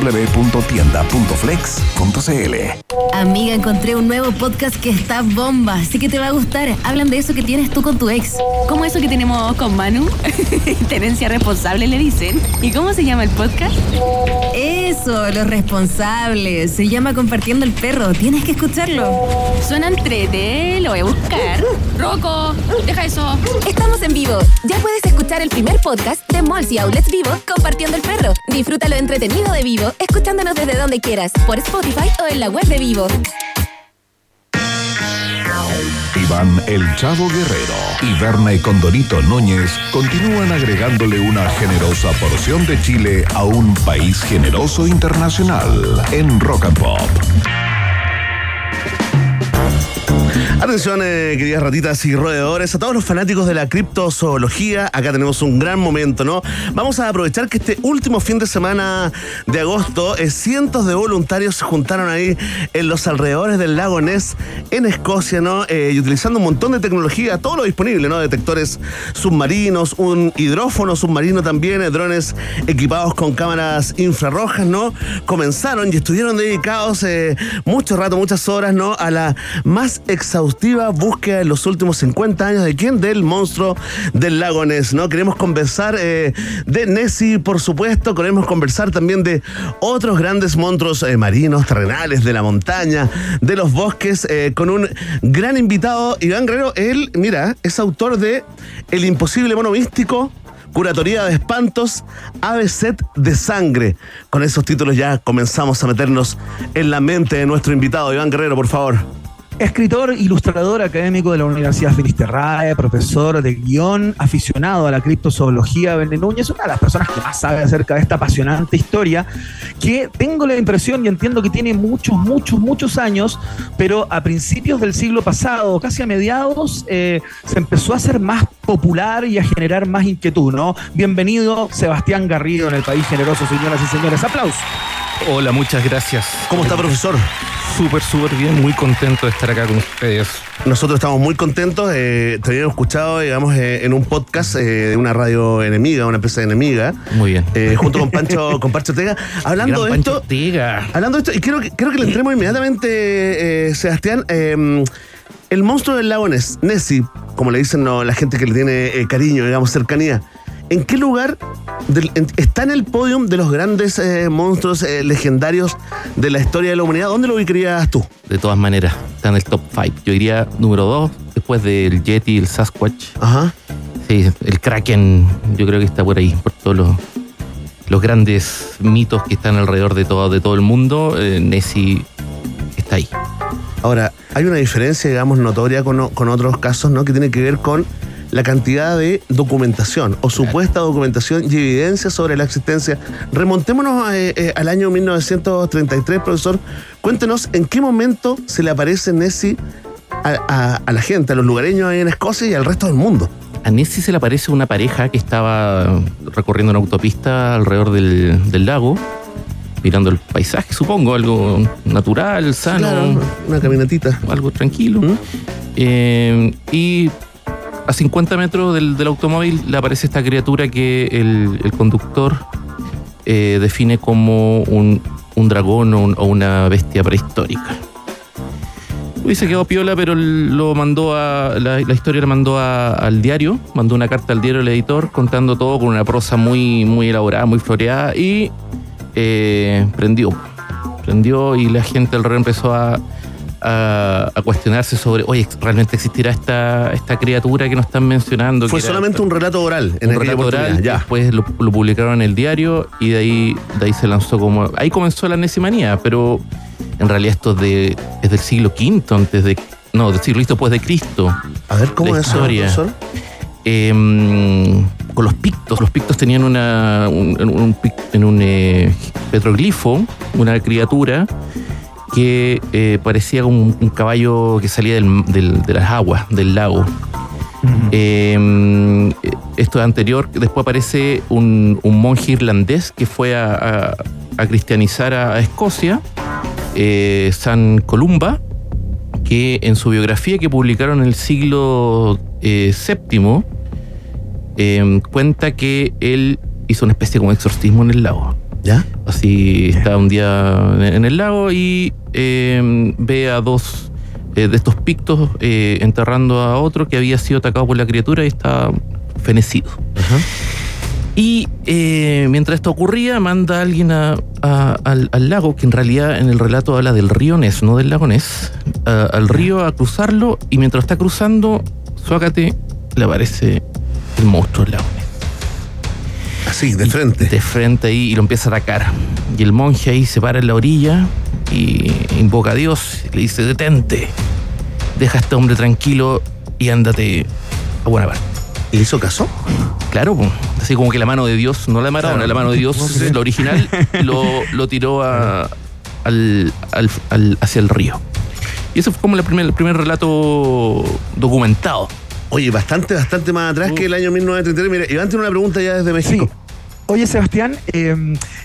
www.tienda.flex.cl. Amiga, encontré un nuevo podcast que está bomba, así que te va a gustar. Hablan de eso que tienes tú con tu ex. ¿Cómo eso que tenemos con Manu? Tenencia responsable le dicen. ¿Y cómo se llama el podcast? Eso, los responsables. Se llama Compartiendo el Perro. Tienes que escucharlo. Suena entrete, lo voy a buscar. Rocco, deja eso. Estamos en vivo. Ya puedes escuchar el primer podcast de Malls y Outlets Vivo compartiendo el perro. Disfruta lo entretenido de Vivo, escuchándonos desde donde quieras, por Spotify o en la web de Vivo. Iván El Chavo Guerrero y Berna y Condorito Núñez continúan agregándole una generosa porción de Chile a un país generoso internacional en Rock and Pop. Atención, eh, queridas ratitas y roedores, a todos los fanáticos de la criptozoología, acá tenemos un gran momento, ¿no? Vamos a aprovechar que este último fin de semana de agosto, eh, cientos de voluntarios se juntaron ahí en los alrededores del lago Ness, en Escocia, ¿no? Eh, y utilizando un montón de tecnología, todo lo disponible, ¿no? Detectores submarinos, un hidrófono submarino también, drones equipados con cámaras infrarrojas, ¿no? Comenzaron y estuvieron dedicados mucho rato, muchas horas, ¿no? A la más exhaustiva búsqueda en los últimos 50 años de quién? Del monstruo del lago Ness, ¿no? Queremos conversar eh, de Nessie, por supuesto, queremos conversar también de otros grandes monstruos eh, marinos, terrenales, de la montaña, de los bosques, eh, con un gran invitado, Iván Guerrero. Él, mira, es autor de El imposible mono místico, Curatoría de Espantos, Set de Sangre. Con esos títulos ya comenzamos a meternos en la mente de nuestro invitado, Iván Guerrero, por favor. Escritor, ilustrador académico de la Universidad Finisterrae, profesor de guion, aficionado a la criptozoología, Bene Núñez, una de las personas que más sabe acerca de esta apasionante historia, que tengo la impresión y entiendo que tiene muchos, muchos, muchos años, pero a principios del siglo pasado, casi a mediados, eh, se empezó a hacer más popular y a generar más inquietud, ¿no? Bienvenido, Sebastián Garrido, en el país generoso, señoras y señores. ¡Aplausos! Hola, muchas gracias. ¿Cómo está, profesor? Súper, súper bien, muy contento de estar acá con ustedes. Nosotros estamos muy contentos. Eh, te habíamos escuchado, digamos, eh, en un podcast eh, de una radio enemiga, una empresa enemiga. Muy bien. eh, junto con Pancho, con Pancho Ortega. Hablando Gran de esto. Pancho Ortega. Hablando de esto, y quiero, que- quiero que le entremos inmediatamente, Sebastián. eh, el monstruo del lago Ness, Nessie, como le dicen no, la gente que le tiene cariño, digamos, cercanía. ¿En qué lugar del- en- está en el podium de los grandes eh, monstruos eh, legendarios de la historia de la humanidad? ¿Dónde lo ubicarías tú? De todas maneras, está en el top 5. Yo diría número 2, después del Yeti, el Sasquatch. Ajá. Sí, el Kraken, yo creo que está por ahí, por todos los, los grandes mitos que están alrededor de todo, de todo el mundo. Eh, Nessie está ahí. Ahora, hay una diferencia, digamos, notoria con, con otros casos, ¿no? Que tiene que ver con la cantidad de documentación o supuesta documentación y evidencia sobre la existencia. Remontémonos eh, eh, al año 1933, profesor. Cuéntenos en qué momento se le aparece Nessie a, a- a la gente, a los lugareños ahí en Escocia y al resto del mundo. A Nessie se le aparece una pareja que estaba recorriendo una autopista alrededor del, del lago, mirando el paisaje, supongo, algo natural, sano. Claro, una caminatita. Algo tranquilo. Eh, y a 50 metros del, del automóvil le aparece esta criatura que el, el conductor eh, define como un, un dragón o, un- o una bestia prehistórica. Hubiese quedado piola, pero lo mandó a. La, la historia la mandó a- al diario, mandó una carta al diario el editor contando todo con una prosa muy, muy elaborada, muy floreada y eh, prendió. Prendió y la gente alrededor empezó a, a, a cuestionarse sobre, oye, ¿realmente existirá esta, esta criatura que nos están mencionando? Fue era- solamente un relato oral en un relato oral, ya. después lo, lo publicaron en el diario y de ahí, de ahí se lanzó como... Ahí comenzó la nesimanía, pero en realidad esto es, de, es del siglo V, antes de... No, del siglo V después de Cristo. A ver, ¿cómo es eso? Em, con los pictos. Los pictos tenían una, un, un en un eh, petroglifo, una criatura que eh, parecía como un, un caballo que salía del- del- de las aguas, del lago. Eh, esto es anterior, después aparece un, un monje irlandés que fue a, a- a cristianizar a, a Escocia, eh, San Columba, que en su biografía que publicaron en el siglo VII, eh, cuenta que él hizo una especie como de exorcismo en el lago. ¿Ya? Así está un día en- el lago y eh, ve a dos eh, de estos pictos eh, enterrando a otro que había sido atacado por la criatura y está fenecido. Y eh, mientras esto ocurría, manda a alguien a- a- al, al lago, que en realidad en el relato habla del río Ness, no del lago Ness, a- al río a cruzarlo, y mientras está cruzando, suácate, le aparece el monstruo del lago. Así, de frente. De frente ahí, y lo empieza a atacar. Y el monje ahí se para en la orilla y invoca a Dios, y le dice, detente, deja a este hombre tranquilo y ándate a buena parte. ¿Le hizo caso? Claro, así como que la mano de Dios, no la de Maradona, Claro. la mano de Dios, sí. lo original, lo, lo tiró a- al, al- al- hacia el río. Y ese fue como la primer- el primer relato documentado. Oye, bastante, bastante más atrás que el año 1933. Mira, Iván tiene una pregunta ya desde México. Oye, Sebastián, eh,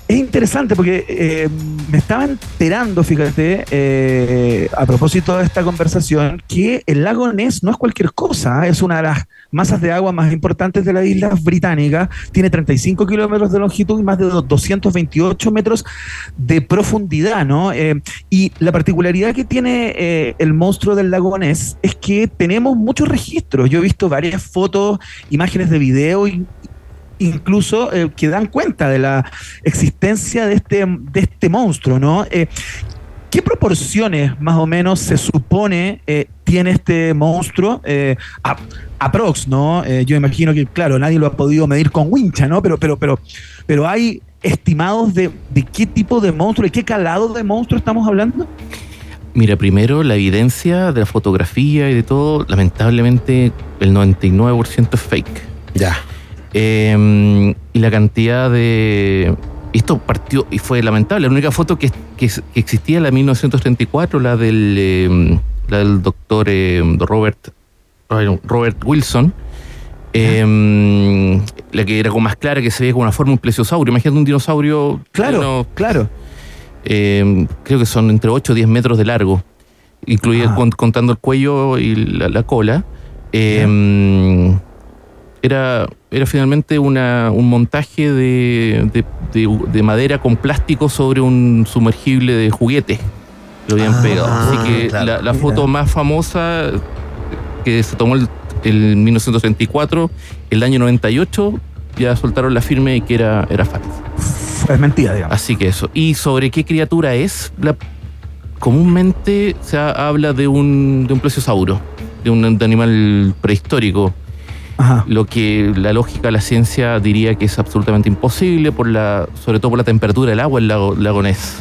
es interesante porque eh, me estaba enterando, fíjate, eh, a propósito de esta conversación, que el lago Ness no es cualquier cosa, ¿eh? es una de las masas de agua más importantes de las islas británicas, tiene 35 kilómetros de longitud y más de 228 metros de profundidad, ¿no? Eh, y la particularidad que tiene eh, el monstruo del lago Ness es que tenemos muchos registros. Yo he visto varias fotos, imágenes de video y incluso eh, que dan cuenta de la existencia de este, de este monstruo, ¿no? Eh, ¿Qué proporciones más o menos se supone eh, tiene este monstruo? Eh, a- aprox, ¿no? Eh, yo imagino que, claro, nadie lo ha podido medir con wincha, ¿no? Pero, pero, pero, pero hay estimados de, de qué tipo de monstruo, de qué calado de monstruo estamos hablando. Mira, primero la evidencia de la fotografía y de todo, lamentablemente el 99% es fake. Ya. Eh, y la cantidad de... Esto partió y fue lamentable. La única foto que, que- que existía, la de 1934, la del, eh, la del doctor eh, Robert, Robert Wilson, eh, la que era como más clara, que se veía como una forma un plesiosaurio. Imagínate un dinosaurio. Claro, claro. Eh, creo que son entre 8 o 10 metros de largo, incluida con- contando el cuello y la, la cola. Eh, era, era finalmente una- un montaje de, de- de- de madera con plástico sobre un sumergible de juguete. Lo habían Ah, pegado. Así que claro. la, foto más famosa que se tomó el, el 1934, el año 98, ya soltaron la firme y que era, era falsa. Es mentira, digamos. Así que eso. ¿Y sobre qué criatura es? La- comúnmente se ha- habla de un, de un plesiosauro, de un de animal prehistórico. Lo que la lógica la ciencia diría que es absolutamente imposible, por la, sobre todo por la temperatura del agua en lago, lago Ness.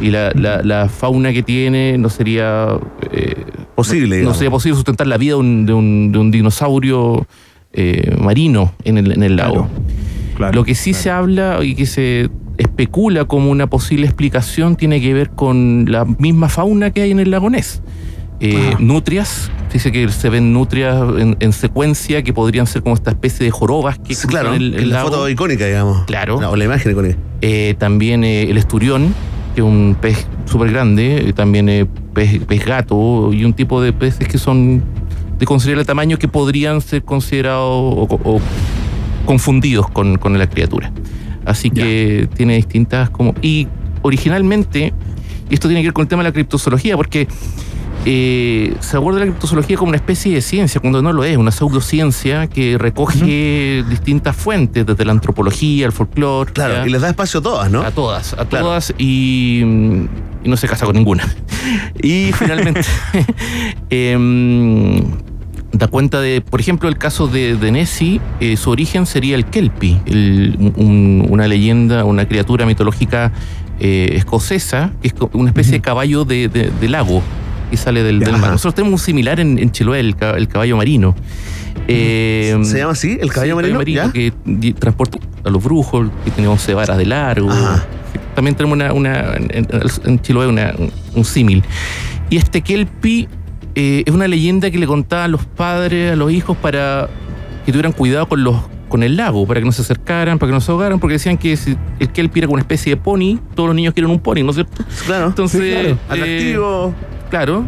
Y la, la- la fauna que tiene no sería eh, Posible, No, sería posible sustentar la vida de un, de un- de un dinosaurio eh, marino en el, en el lago. Lo que sí se habla y que se especula como una posible explicación tiene que ver con la misma fauna que hay en el lago Ness. Eh, nutrias, dice que se ven nutrias en, en secuencia que podrían ser como esta especie de jorobas que cruzan claro, el, el en la lago. foto icónica, digamos. Claro. La- o la imagen icónica. Eh, también eh, el esturión, que es un pez súper grande, eh, también eh, pez, pez gato y un tipo de peces que son de considerable tamaño que podrían ser considerados o, o confundidos con, con la criatura. Así que tiene distintas como... Y originalmente, y esto tiene que ver con el tema de la criptozoología, porque eh, se aborda la criptozoología como una especie de ciencia, cuando no lo es, una pseudociencia que recoge distintas fuentes, desde la antropología, el folclore. Claro, y les da espacio a todas, ¿no? A todas, a todas, y, y no se casa con ninguna. Y finalmente, em, da cuenta de, por ejemplo, el caso de, de Nessie, eh, su origen sería el Kelpie, el- un- una leyenda, una criatura mitológica eh, escocesa, que es una especie de caballo de, de- de lago que sale del, del mar. Nosotros tenemos un similar en, en Chiloé, el, el caballo marino. Eh, ¿Se llama así, el caballo marino? ¿Ya? que di- transporta a los brujos, que tiene 11 varas de largo. También tenemos una, una- en, Chiloé una- un, símil. Y este Kelpie eh, es una leyenda que le contaban los padres a los hijos para que tuvieran cuidado con los con el lago, para que no se acercaran, para que no se ahogaran, porque decían que si el Kelpie era como una especie de pony, todos los niños quieren un pony, ¿no es cierto? Claro. Entonces, Sí, claro. eh, Atractivo. Claro.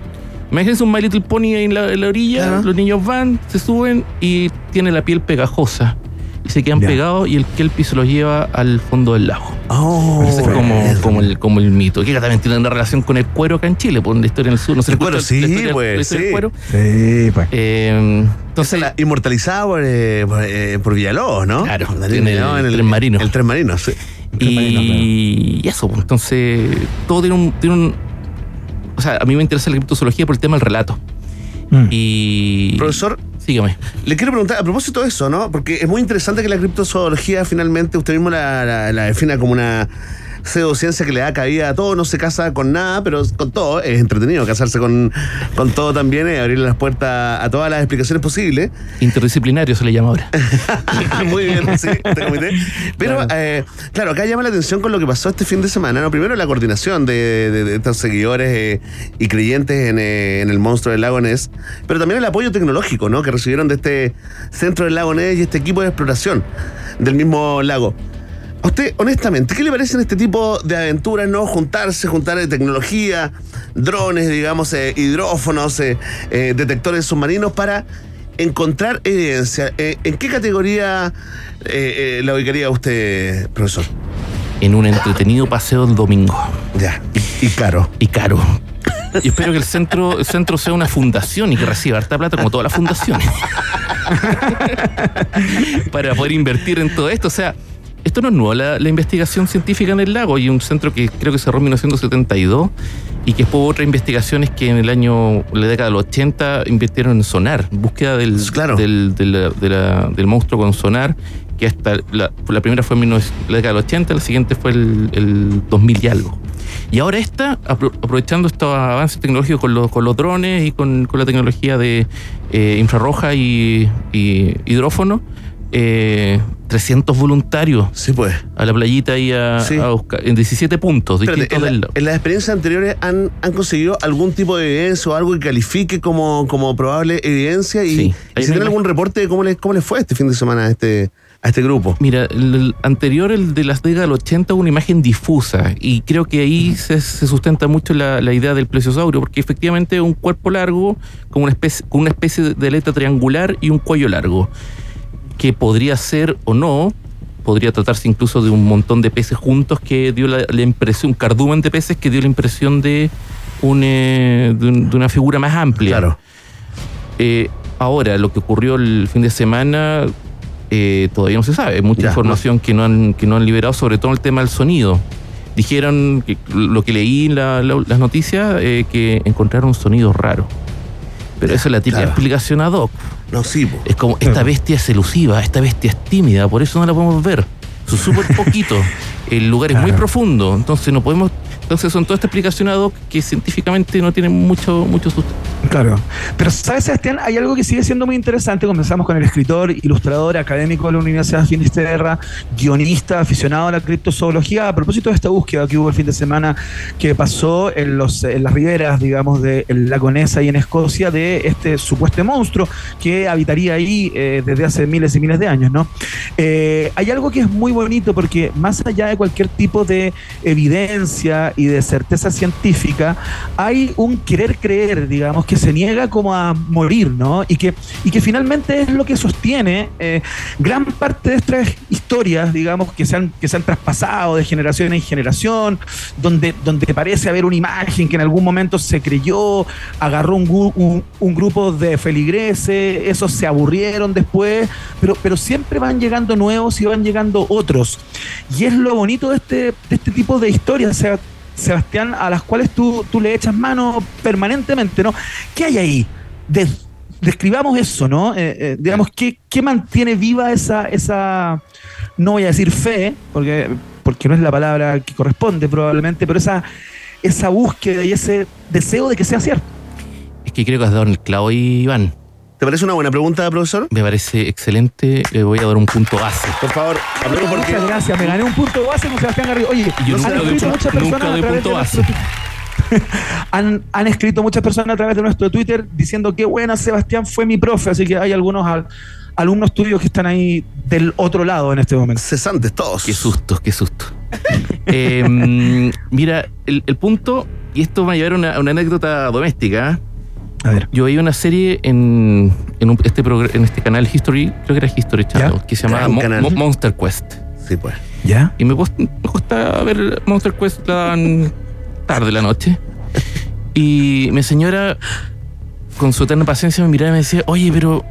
Imagínense un My Little Pony ahí en la, en la orilla, los niños van, se suben y tiene la piel pegajosa. Y se quedan pegados y el Kelpie se los lleva al fondo del lago. Oh, Ese es como, como, el, como el mito. Que también tiene una relación con el cuero acá en Chile, por la historia en el sur. No sé El cuero, sí, pues, la historia sí. cuero. Sí, pues. Eh, entonces, la inmortalizada por, eh, por, eh, por Villalobos, ¿no? Claro, tiene Villalobos el en tren marino. El tren marino, sí. Y, y eso, pues, entonces, todo tiene un, tiene un. O sea, a mí me interesa la criptozoología por el tema del relato. Y. Profesor, sígame. Le quiero preguntar, a propósito de eso, ¿no? Porque es muy interesante que la criptozoología finalmente usted mismo la, la- la defina como una pseudociencia que le da cabida a todo, no se casa con nada, pero con todo. Es entretenido casarse con, con todo también y abrirle las puertas a todas las explicaciones posibles. Interdisciplinario se le llama ahora. Muy bien, sí, este comité. Pero, eh, claro, acá llama la atención con lo que pasó este fin de semana, ¿no? Primero la coordinación de, de- de estos seguidores eh, y creyentes en, eh, en el monstruo del lago Ness, pero también el apoyo tecnológico, ¿no? Que recibieron de este centro del lago Ness y este equipo de exploración del mismo lago. A usted, honestamente, ¿qué le parecen este tipo de aventuras, no? Juntarse, juntar tecnología, drones, digamos, eh, hidrófonos, eh, eh, detectores submarinos para encontrar evidencia. ¿En qué categoría la ubicaría usted, profesor? En un entretenido paseo el domingo. Ya. Y, y caro. Y caro. Y espero que el centro, el centro sea una fundación y que reciba harta plata como todas las fundaciones. Para poder invertir en todo esto. O sea, esto no es nuevo, la, la investigación científica en el lago. Y un centro que creo que cerró en 1972 y que después hubo otras investigaciones que en el año, la década de los 80, invirtieron en sonar, búsqueda del, del, de la- de la- del monstruo con sonar, que hasta la, la primera fue en 19 la década de los 80, la siguiente fue el, el 2000 y algo. Y ahora esta, apro- aprovechando estos avances tecnológicos con los, con los drones y con, con la tecnología de eh, infrarroja y, y hidrófono, eh, 300 voluntarios pues. a la playita ahí a, Sí. a buscar, en 17 puntos Espérate, distintos en, del la- en las experiencias anteriores han, han conseguido algún tipo de evidencia o algo que califique como, como probable evidencia y, y si tienen algún reporte de cómo les, cómo les fue este fin de semana a este, a este grupo. Mira, el, anterior, el de las décadas del 80, hubo una imagen difusa y creo que ahí se, se sustenta mucho la, la idea del plesiosaurio, porque efectivamente es un cuerpo largo con una especie, con una especie de aleta triangular y un cuello largo, que podría ser o no, podría tratarse incluso de un montón de peces juntos que dio la, la impresión, un cardumen de peces que dio la impresión de, un, eh, de, un- de una figura más amplia. Claro. Eh, ahora, lo que ocurrió el fin de semana eh, todavía no se sabe. Hay mucha Ya, información que, no han, que no han liberado, sobre todo el tema del sonido. Dijeron, que, lo que leí en la- la- las noticias, que encontraron sonidos raros. Pero esa es la típica claro. explicación ad hoc. No, sí, po. Es como, esta bestia es elusiva, esta bestia es tímida, por eso no la podemos ver. Es súper poquito. El lugar es muy profundo, entonces no podemos... Entonces son todas estas explicaciones ad hoc que científicamente no tienen mucho, mucho sustento. Claro. Pero, ¿sabes, Sebastián? Hay algo que sigue siendo muy interesante. Comenzamos con el escritor, ilustrador, académico de la Universidad de Finisterra, guionista, aficionado a la criptozoología. A propósito de esta búsqueda que hubo el fin de semana que pasó en, los, en las riberas, digamos, del lago Ness ahí en Escocia, de este supuesto monstruo que habitaría ahí eh, desde hace miles y miles de años, ¿no? Eh, hay algo que es muy bonito porque más allá de cualquier tipo de evidencia y de certeza científica, hay un querer creer, digamos, que se niega como a morir, ¿no? Y que, y que finalmente es lo que sostiene eh, gran parte de estas historias, digamos, que se han, que se han traspasado de generación en generación, donde, donde parece haber una imagen que en algún momento se creyó, agarró un, un- un grupo de feligreses, esos se aburrieron después, pero, pero siempre van llegando nuevos y van llegando otros. Y es lo bonito de este, de este tipo de historias, Seb- Sebastián, a las cuales tú, tú le echas mano permanentemente, ¿no? ¿Qué hay ahí? Des- describamos eso, ¿no? Eh, eh, digamos, ¿qué, qué mantiene viva esa, esa, no voy a decir fe, porque, porque no es la palabra que corresponde probablemente, pero esa, esa búsqueda y ese deseo de que sea cierto? Es que creo que has dado el clavo Iván. ¿Te parece una buena pregunta, profesor? Me parece excelente. Le voy a dar un punto base. Por favor, hablemos porque. Muchas gracias, me gané un punto base con Sebastián Garrido. Oye, Yo nunca han doy muchas nunca personas doy a través punto de base. nuestro han, han escrito muchas personas a través de nuestro Twitter diciendo que buena Sebastián fue mi profe, así que hay algunos al- alumnos tuyos que están ahí del otro lado en este momento. Cesantes todos. Qué susto, qué susto. Eh, mm, mira, el, el punto, y esto va a llevar a una, anécdota doméstica. A ver. Yo veía una serie en, en, un- este, progr- en este canal History, creo que era History Channel, que se llamaba Mo-. Mo- Monster Quest. Sí, pues. ¿Ya? Y me, cost- me gusta ver Monster Quest la tarde de la noche. Y mi señora, con su eterna paciencia, me miraba y me decía, oye, pero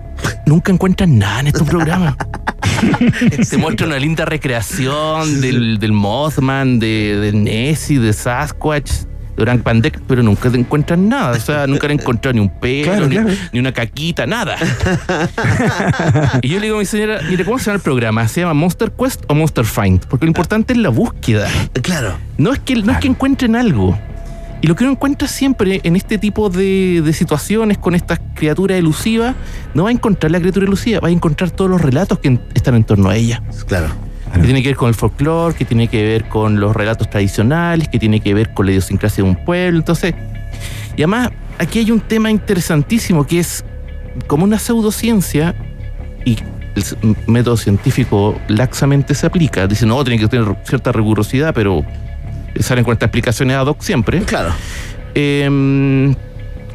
nunca encuentran nada en estos programas. Se muestra una linda recreación del, del Mothman, de, del Nessie, de Sasquatch, de Orang Pandek, pero nunca te encuentran nada. O sea, nunca han encontrado ni un pelo, Claro, ni, claro. ni una caquita, nada. y yo le digo a mi señora, mire, ¿cómo se llama el programa? ¿Se llama Monster Quest o Monster Find? Porque lo importante es la búsqueda. Claro. No es que, no es que encuentren algo. Y lo que uno encuentra siempre en este tipo de, de situaciones con estas criaturas elusivas, no va a encontrar la criatura elusiva, va a encontrar todos los relatos que en- están en torno a ella. Claro. Que tiene que ver con el folclore, que tiene que ver con los relatos tradicionales, que tiene que ver con la idiosincrasia de un pueblo. Entonces, y además, aquí hay un tema interesantísimo que es como una pseudociencia y el método científico laxamente se aplica. Dice, no, tiene que tener cierta rigurosidad, pero salen con estas explicaciones ad hoc siempre. Claro. Eh,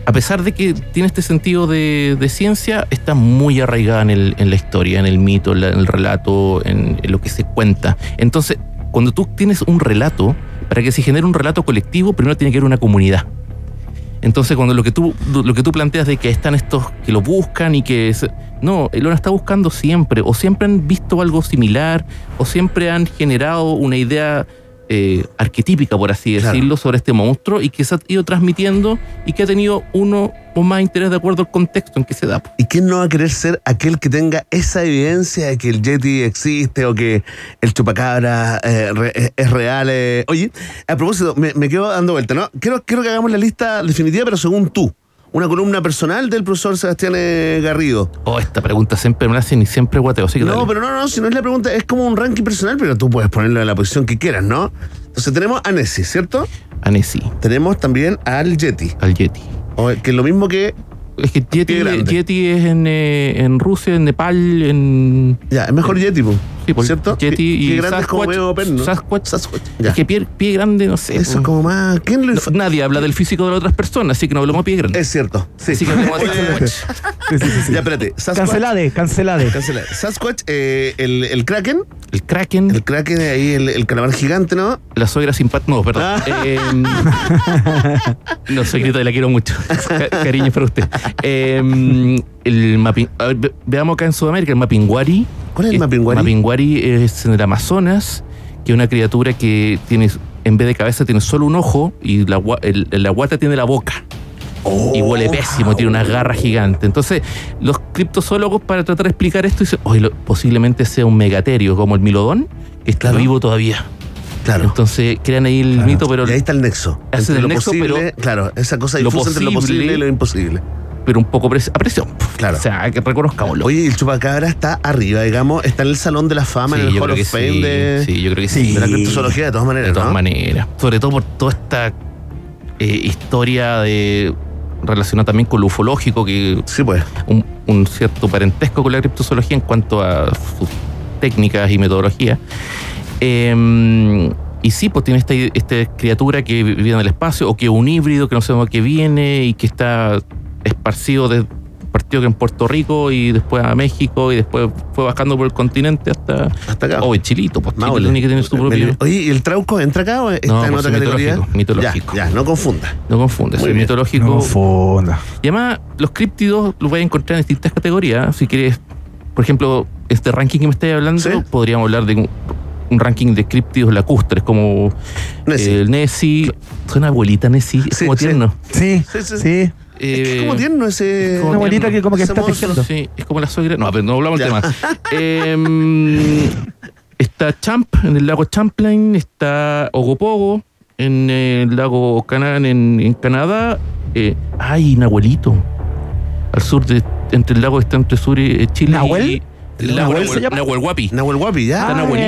a pesar de que tiene este sentido de, ciencia, está muy arraigada en, el- la historia, en el mito, en, el relato, en, lo que se cuenta. Entonces, cuando tú tienes un relato, para que se genere un relato colectivo, primero tiene que haber una comunidad. Entonces, cuando lo que tú, lo que tú planteas de que están estos que lo buscan y que... no, lo está buscando siempre, o siempre han visto algo similar, o siempre han generado una idea eh, arquetípica, por así Claro. decirlo, sobre este monstruo y que se ha ido transmitiendo y que ha tenido uno o más interés de acuerdo al contexto en que se da. ¿Y quién no va a querer ser aquel que tenga esa evidencia de que el Yeti existe o que el chupacabra eh, re- es- es real? eh? Oye, a propósito, me, me quedo dando vuelta, ¿no? Quiero, quiero que hagamos la lista definitiva, pero según tú. Una columna personal del profesor Sebastián eh, Garrido. Oh, esta pregunta siempre me la hacen y siempre guateo. Así que No, dale. pero no, no, si no es la pregunta, es como un ranking personal, pero tú puedes ponerlo en la posición que quieras, ¿no? Entonces tenemos a Nessie, ¿cierto? A Nessie. Tenemos también al Yeti. Al Yeti. O- que es lo mismo que. Es que Yeti. Yeti es en, eh, en Rusia, en Nepal, en. Ya, es mejor Yeti, po, Sí, ¿cierto? Yeti Pie- y pie grande es como Sasquatch. medio perno. Sasquatch. Sasquatch, ya. Es que pie, pie grande, no sé. Eso es como más. ¿Quién lo No, nadie habla del físico de las otras personas, así que no hablemos de pie grande. Es cierto. Sí. Así que de Oye, Sasquatch. Ya, espérate. Sasquatch. Cancelade, cancelade. Cancela. Sasquatch, eh, el, el Kraken. El Kraken. El Kraken, ahí el, el calamar gigante, ¿no? La suegra simpática. No, perdón. Ah. Eh, no, soy grita y la quiero mucho. Ca- cariño para usted. Eh, el mapping, a ver, ve- veamos acá en Sudamérica, el Mapinguari. ¿Cuál es el Mapinguari? Mapinguari es en el Amazonas, que es una criatura que tiene, en vez de cabeza, tiene solo un ojo y la, el- la guata tiene la boca. y huele pésimo, tiene una garra gigante. Entonces, los criptozoólogos, para tratar de explicar esto, dicen, oye, posiblemente sea un megaterio, como el milodón, que está Claro. vivo todavía. Claro. Entonces, crean ahí el mito, pero, y ahí está el nexo. Hacen el lo nexo, posible, pero- Claro, esa cosa lo difusa entre lo posible posible- y lo imposible. Pero un poco a presión. Claro. O sea, que reconozcámoslo. Oye, el chupacabra está arriba, digamos, está en el Salón de la Fama, Sí, en el Hall of Fame sí. de, Sí, yo creo que sí. de la criptozoología, de todas maneras. De todas ¿no? maneras. Sobre todo por toda esta eh, historia de relacionada también con lo ufológico, que Sí, pues. un, un cierto parentesco con la criptozoología en cuanto a sus técnicas y metodologías. Eh, y sí, pues tiene esta, esta criatura que vive en el espacio o que es un híbrido que no sabemos a qué viene y que está esparcido de partido que en Puerto Rico y después a México y después fue bajando por el continente hasta, hasta acá. O en Chilito, pues Chile Maule. tiene que tener su propio. Oye, ¿y el Trauco entra acá o está No, en pues, otra categoría? mitológico, mitológico. Ya, ya, no confunda. No confunde, Muy es mitológico. No confunda. Y además, los críptidos los voy a encontrar en distintas categorías. Si quieres, por ejemplo, este ranking que me estáis hablando, podríamos hablar de un, ranking de críptidos lacustres, como Nessie. el Nessie. Suena abuelita Nessie, es Sí, como sí. tierno. Sí, Sí, sí. sí. Es que Eh, es como tierno ese. como Una abuelita tierno. que como que Ese está tejiendo. Sí, es como la suegra. No, pero no hablamos del tema. Em, está Champ en el lago Champlain, está Ogopogo en el lago Canaan en, en Canadá. Eh, ay, Nahuelito. Al sur de entre el lago que está entre sur y eh, Chile ¿Nahuel? y el lago ¿Nahuel se Nahuel, llama? Nahuel Guapi, ya. Está Ah, Nahuelito.